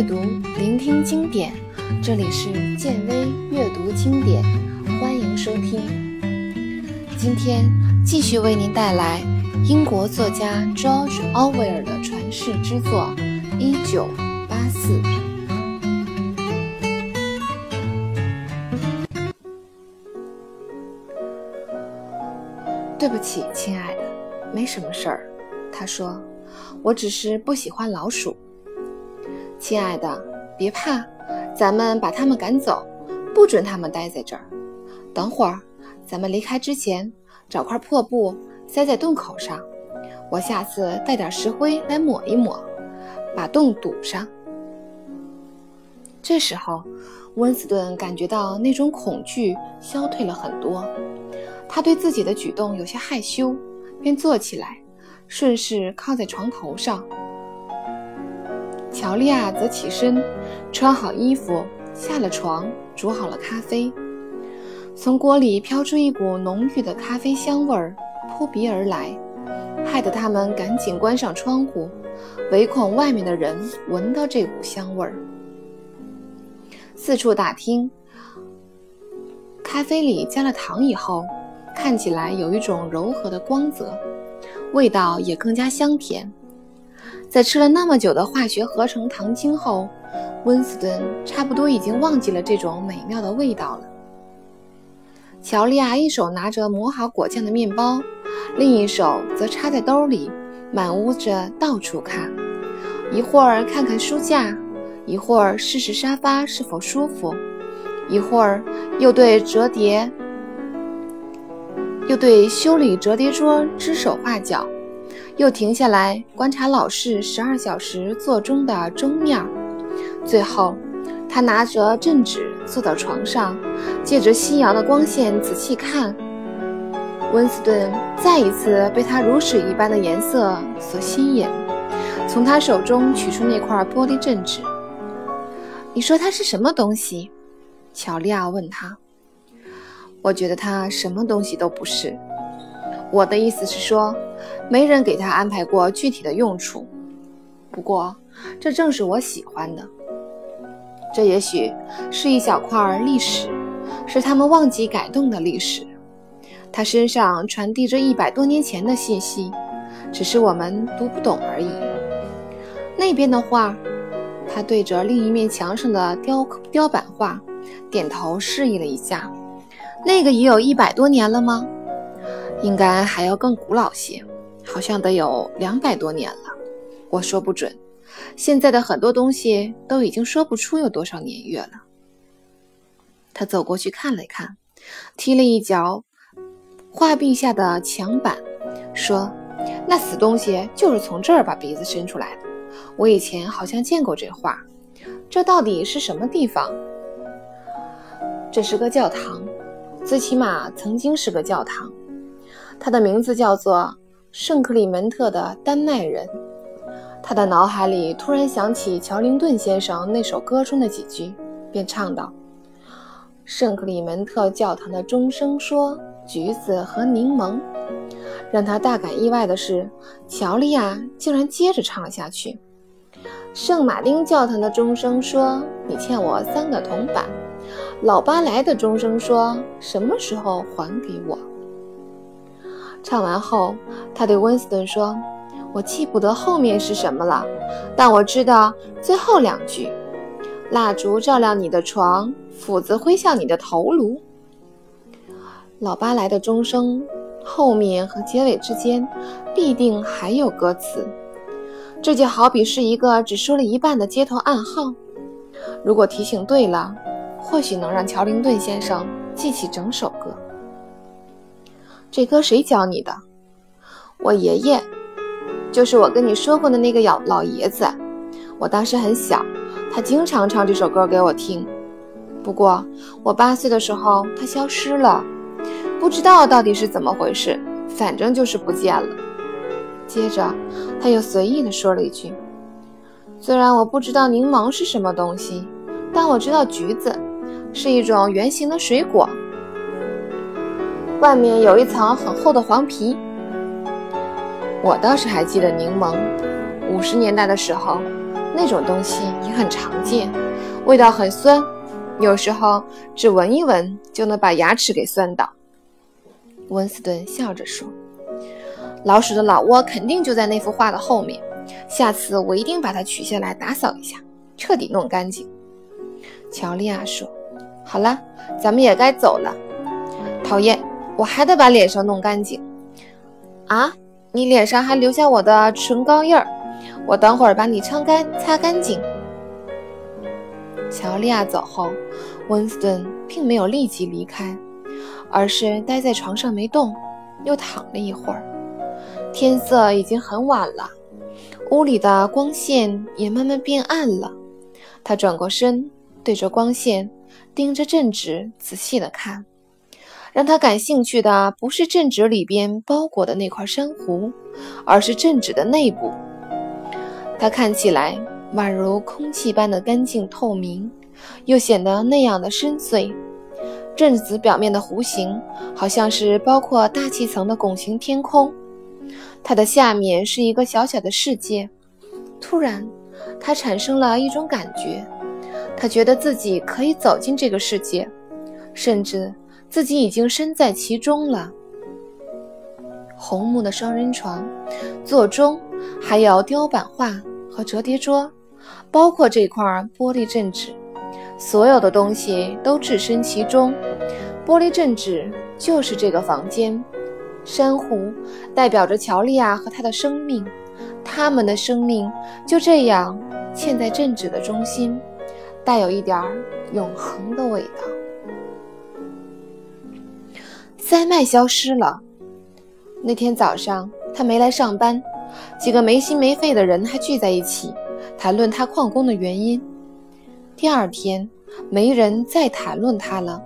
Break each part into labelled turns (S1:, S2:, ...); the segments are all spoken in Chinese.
S1: 阅读，聆听经典。这里是建威阅读经典，欢迎收听。今天继续为您带来英国作家 George Orwell 的传世之作《一九八四》。对不起，亲爱的，没什么事儿。他说：“我只是不喜欢老鼠。”亲爱的，别怕，咱们把他们赶走，不准他们待在这儿。等会儿，咱们离开之前，找块破布塞在洞口上。我下次带点石灰来抹一抹，把洞堵上。这时候，温斯顿感觉到那种恐惧消退了很多。他对自己的举动有些害羞，便坐起来，顺势靠在床头上。乔利亚则起身，穿好衣服，下了床，煮好了咖啡。从锅里飘出一股浓郁的咖啡香味儿，扑鼻而来，害得他们赶紧关上窗户，唯恐外面的人闻到这股香味儿。四处打听，咖啡里加了糖以后，看起来有一种柔和的光泽，味道也更加香甜。在吃了那么久的化学合成糖精后，温斯顿差不多已经忘记了这种美妙的味道了。乔利亚一手拿着磨好果酱的面包，另一手则插在兜里，满屋子到处看，一会儿看看书架，一会儿试试沙发是否舒服，一会儿又对折叠，又对修理折叠桌指手画脚。又停下来观察老式十二小时座钟的钟面最后，他拿着镇纸坐到床上，借着夕阳的光线仔细看。温斯顿再一次被它如水一般的颜色所吸引，从他手中取出那块玻璃镇纸。你说它是什么东西？乔利亚问他。我觉得它什么东西都不是。我的意思是说。没人给他安排过具体的用处，不过这正是我喜欢的。这也许是一小块历史，是他们忘记改动的历史。他身上传递着一百多年前的信息，只是我们读不懂而已。那边的画，他对着另一面墙上的雕雕版画点头示意了一下。那个也有一百多年了吗？应该还要更古老些。好像得有两百多年了，我说不准。现在的很多东西都已经说不出有多少年月了。他走过去看了看，踢了一脚画壁下的墙板，说：“那死东西就是从这儿把鼻子伸出来的。我以前好像见过这画。这到底是什么地方？这是个教堂，最起码曾经是个教堂。他的名字叫做……”圣克里门特的丹麦人，他的脑海里突然想起乔林顿先生那首歌中的几句，便唱道：“圣克里门特教堂的钟声说橘子和柠檬。”让他大感意外的是，乔利亚竟然接着唱了下去：“圣马丁教堂的钟声说你欠我三个铜板。”老巴莱的钟声说：“什么时候还给我？”唱完后，他对温斯顿说：“我记不得后面是什么了，但我知道最后两句：蜡烛照亮你的床，斧子挥向你的头颅。”老巴莱的钟声后面和结尾之间必定还有歌词，这就好比是一个只说了一半的街头暗号。如果提醒对了，或许能让乔林顿先生记起整首歌。这歌谁教你的？我爷爷，就是我跟你说过的那个老老爷子。我当时很小，他经常唱这首歌给我听。不过我八岁的时候，他消失了，不知道到底是怎么回事，反正就是不见了。接着他又随意地说了一句：“虽然我不知道柠檬是什么东西，但我知道橘子是一种圆形的水果。”外面有一层很厚的黄皮。我倒是还记得柠檬。五十年代的时候，那种东西也很常见，味道很酸，有时候只闻一闻就能把牙齿给酸倒。温斯顿笑着说：“老鼠的老窝肯定就在那幅画的后面，下次我一定把它取下来打扫一下，彻底弄干净。”乔丽亚说：“好了，咱们也该走了。讨厌，我还得把脸上弄干净。啊，你脸上还留下我的唇膏印儿，我等会儿把你擦干，擦干净。”乔丽亚走后，温斯顿并没有立即离开，而是待在床上没动，又躺了一会儿。天色已经很晚了，屋里的光线也慢慢变暗了。他转过身。对着光线，盯着镇纸仔细的看。让他感兴趣的不是镇纸里边包裹的那块珊瑚，而是镇纸的内部。它看起来宛如空气般的干净透明，又显得那样的深邃。镇子表面的弧形，好像是包括大气层的拱形天空。它的下面是一个小小的世界。突然，他产生了一种感觉。他觉得自己可以走进这个世界，甚至自己已经身在其中了。红木的双人床、座钟，还有雕版画和折叠桌，包括这块玻璃镇纸，所有的东西都置身其中。玻璃镇纸就是这个房间，珊瑚代表着乔利亚和他的生命，他们的生命就这样嵌在镇纸的中心。带有一点永恒的味道。塞麦消失了。那天早上他没来上班，几个没心没肺的人还聚在一起谈论他旷工的原因。第二天，没人再谈论他了。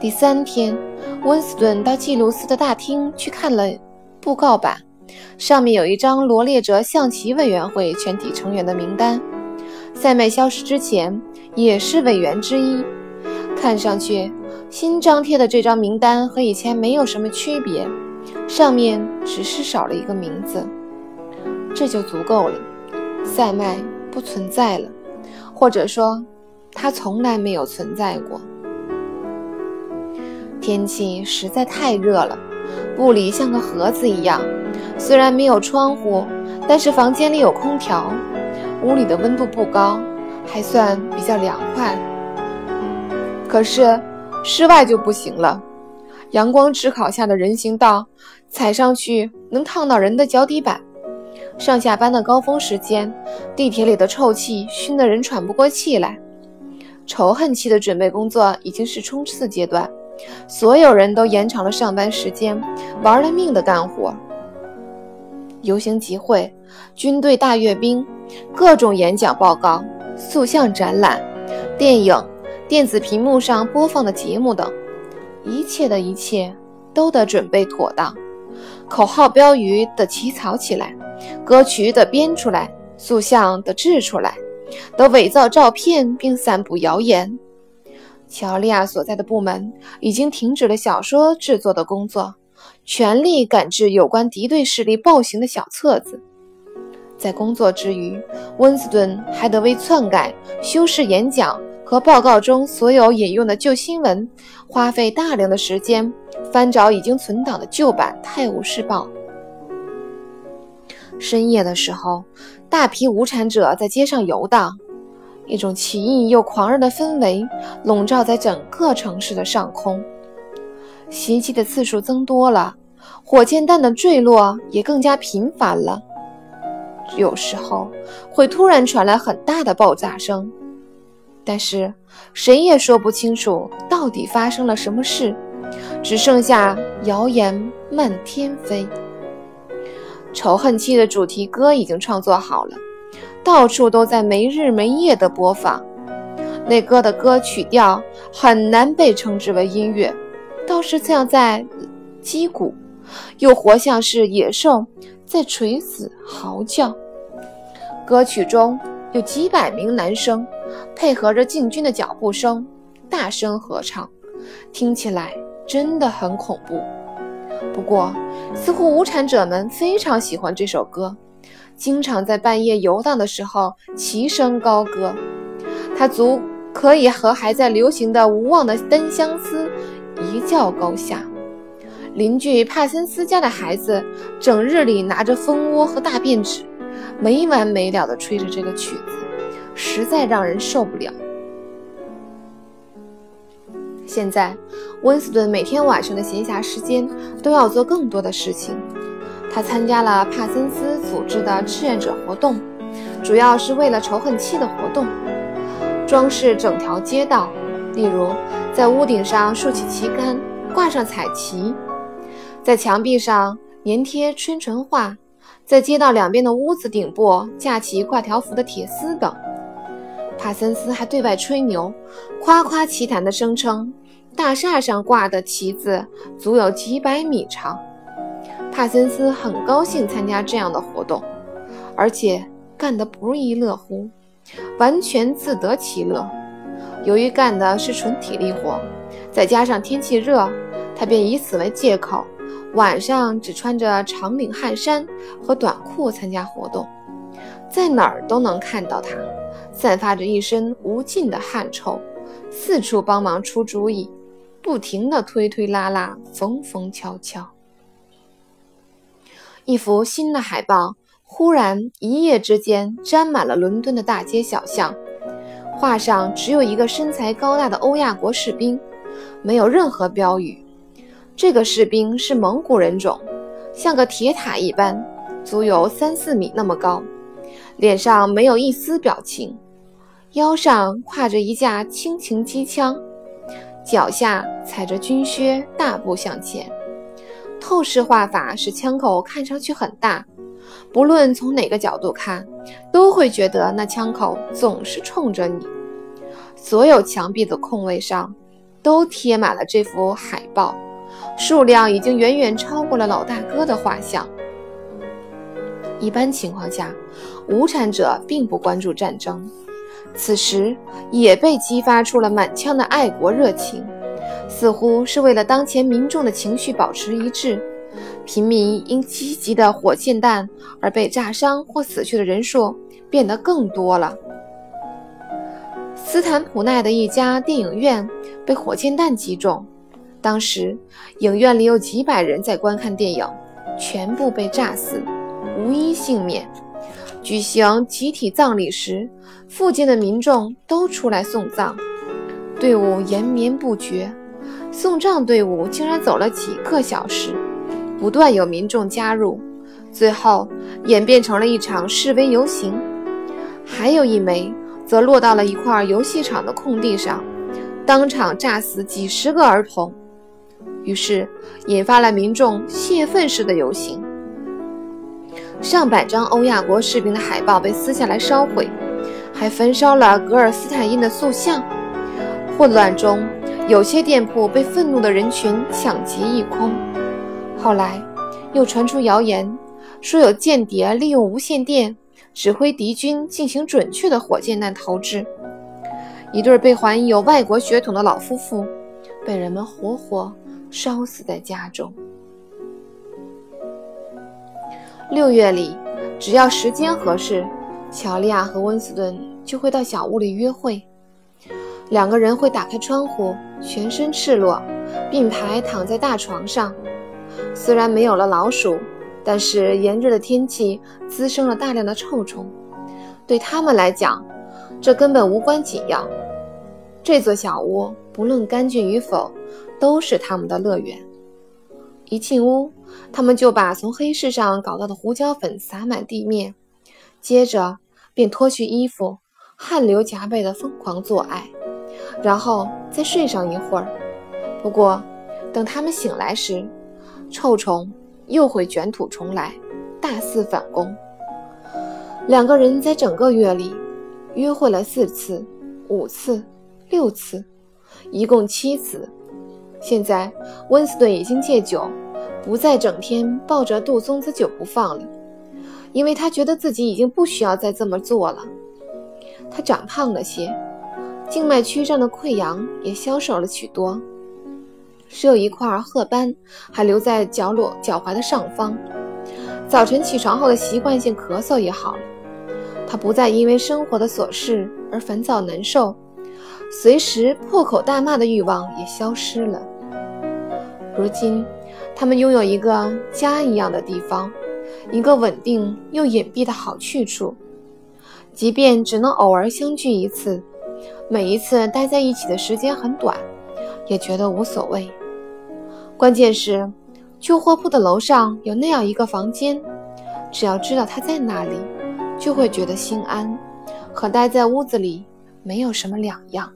S1: 第三天，温斯顿到季鲁斯的大厅去看了布告板，上面有一张罗列着象棋委员会全体成员的名单。塞麦消失之前。也是委员之一，看上去新张贴的这张名单和以前没有什么区别，上面只是少了一个名字，这就足够了。塞麦不存在了，或者说他从来没有存在过。天气实在太热了，布里像个盒子一样，虽然没有窗户，但是房间里有空调，屋里的温度不高。还算比较凉快，可是室外就不行了。阳光炙烤下的人行道，踩上去能烫到人的脚底板。上下班的高峰时间，地铁里的臭气熏得人喘不过气来。仇恨期的准备工作已经是冲刺阶段，所有人都延长了上班时间，玩了命的干活。游行集会、军队大阅兵、各种演讲报告。塑像展览、电影、电子屏幕上播放的节目等，一切的一切都得准备妥当。口号标语得起草起来，歌曲得编出来，塑像得制出来，得伪造照片并散布谣言。乔利亚所在的部门已经停止了小说制作的工作，全力赶制有关敌对势力暴行的小册子。在工作之余，温斯顿还得为篡改、修饰演讲和报告中所有引用的旧新闻，花费大量的时间翻找已经存档的旧版《泰晤士报》。深夜的时候，大批无产者在街上游荡，一种奇异又狂热的氛围笼罩在整个城市的上空。袭击的次数增多了，火箭弹的坠落也更加频繁了。有时候会突然传来很大的爆炸声，但是谁也说不清楚到底发生了什么事，只剩下谣言漫天飞。仇恨期的主题歌已经创作好了，到处都在没日没夜地播放。那歌的歌曲调很难被称之为音乐，倒是像在击鼓，又活像是野兽在垂死嚎叫。歌曲中有几百名男生配合着进军的脚步声，大声合唱，听起来真的很恐怖。不过，似乎无产者们非常喜欢这首歌，经常在半夜游荡的时候齐声高歌。他足可以和还在流行的无望的单相思一较高下。邻居帕森斯家的孩子整日里拿着蜂窝和大便纸，没完没了地吹着这个曲子，实在让人受不了。现在，温斯顿每天晚上的闲暇时间都要做更多的事情。他参加了帕森斯组织的志愿者活动，主要是为了仇恨期的活动，装饰整条街道，例如在屋顶上竖起旗杆，挂上彩旗。在墙壁上粘贴宣传画，在街道两边的屋子顶部架起挂条幅的铁丝等。帕森斯还对外吹牛，夸夸其谈地声称，大厦上挂的旗子足有几百米长。帕森斯很高兴参加这样的活动，而且干得不亦乐乎，完全自得其乐。由于干的是纯体力活，再加上天气热，他便以此为借口。晚上只穿着长领汗衫和短裤参加活动，在哪儿都能看到他，散发着一身无尽的汗臭，四处帮忙出主意，不停地推推拉拉，缝缝敲敲。一幅新的海报忽然一夜之间沾满了伦敦的大街小巷，画上只有一个身材高大的欧亚国士兵，没有任何标语。这个士兵是蒙古人种，像个铁塔一般，足有三四米那么高，脸上没有一丝表情，腰上挎着一架轻型机枪，脚下踩着军靴，大步向前。透视画法使枪口看上去很大，不论从哪个角度看，都会觉得那枪口总是冲着你。所有墙壁的空位上都贴满了这幅海报。数量已经远远超过了老大哥的画像。一般情况下，无产者并不关注战争，此时也被激发出了满腔的爱国热情，似乎是为了当前民众的情绪保持一致。平民因积极的火箭弹而被炸伤或死去的人数变得更多了。斯坦普奈的一家电影院被火箭弹击中。当时，影院里有几百人在观看电影，全部被炸死，无一幸免。举行集体葬礼时，附近的民众都出来送葬，队伍延绵不绝。送葬队伍竟然走了几个小时，不断有民众加入，最后演变成了一场示威游行。还有一枚则落到了一块游戏场的空地上，当场炸死几十个儿童。于是，引发了民众泄愤式的游行。上百张欧亚国士兵的海报被撕下来烧毁，还焚烧了格尔斯坦因的塑像。混乱中，有些店铺被愤怒的人群抢劫一空。后来，又传出谣言，说有间谍利用无线电指挥敌军进行准确的火箭弹投掷。一对被怀疑有外国血统的老夫妇，被人们活活。烧死在家中。六月里，只要时间合适，乔利亚和温斯顿就会到小屋里约会。两个人会打开窗户，全身赤裸，并排躺在大床上。虽然没有了老鼠，但是炎热的天气滋生了大量的臭虫。对他们来讲，这根本无关紧要。这座小屋不论干净与否。都是他们的乐园。一进屋，他们就把从黑市上搞到的胡椒粉撒满地面，接着便脱去衣服，汗流浃背的疯狂做爱，然后再睡上一会儿。不过，等他们醒来时，臭虫又会卷土重来，大肆反攻。两个人在整个月里约会了四次、五次、六次，一共七次。现在，温斯顿已经戒酒，不再整天抱着杜松子酒不放了，因为他觉得自己已经不需要再这么做了。他长胖了些，静脉曲张的溃疡也消瘦了许多，只有一块褐斑还留在脚裸脚踝的上方。早晨起床后的习惯性咳嗽也好了。他不再因为生活的琐事而烦躁难受，随时破口大骂的欲望也消失了。如今，他们拥有一个家一样的地方，一个稳定又隐蔽的好去处。即便只能偶尔相聚一次，每一次待在一起的时间很短，也觉得无所谓。关键是，旧货铺的楼上有那样一个房间，只要知道他在那里。就会觉得心安，和待在屋子里没有什么两样。